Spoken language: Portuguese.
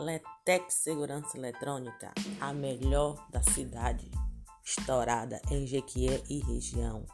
Letec Segurança Eletrônica, a melhor da cidade, estourada em Jequié e região.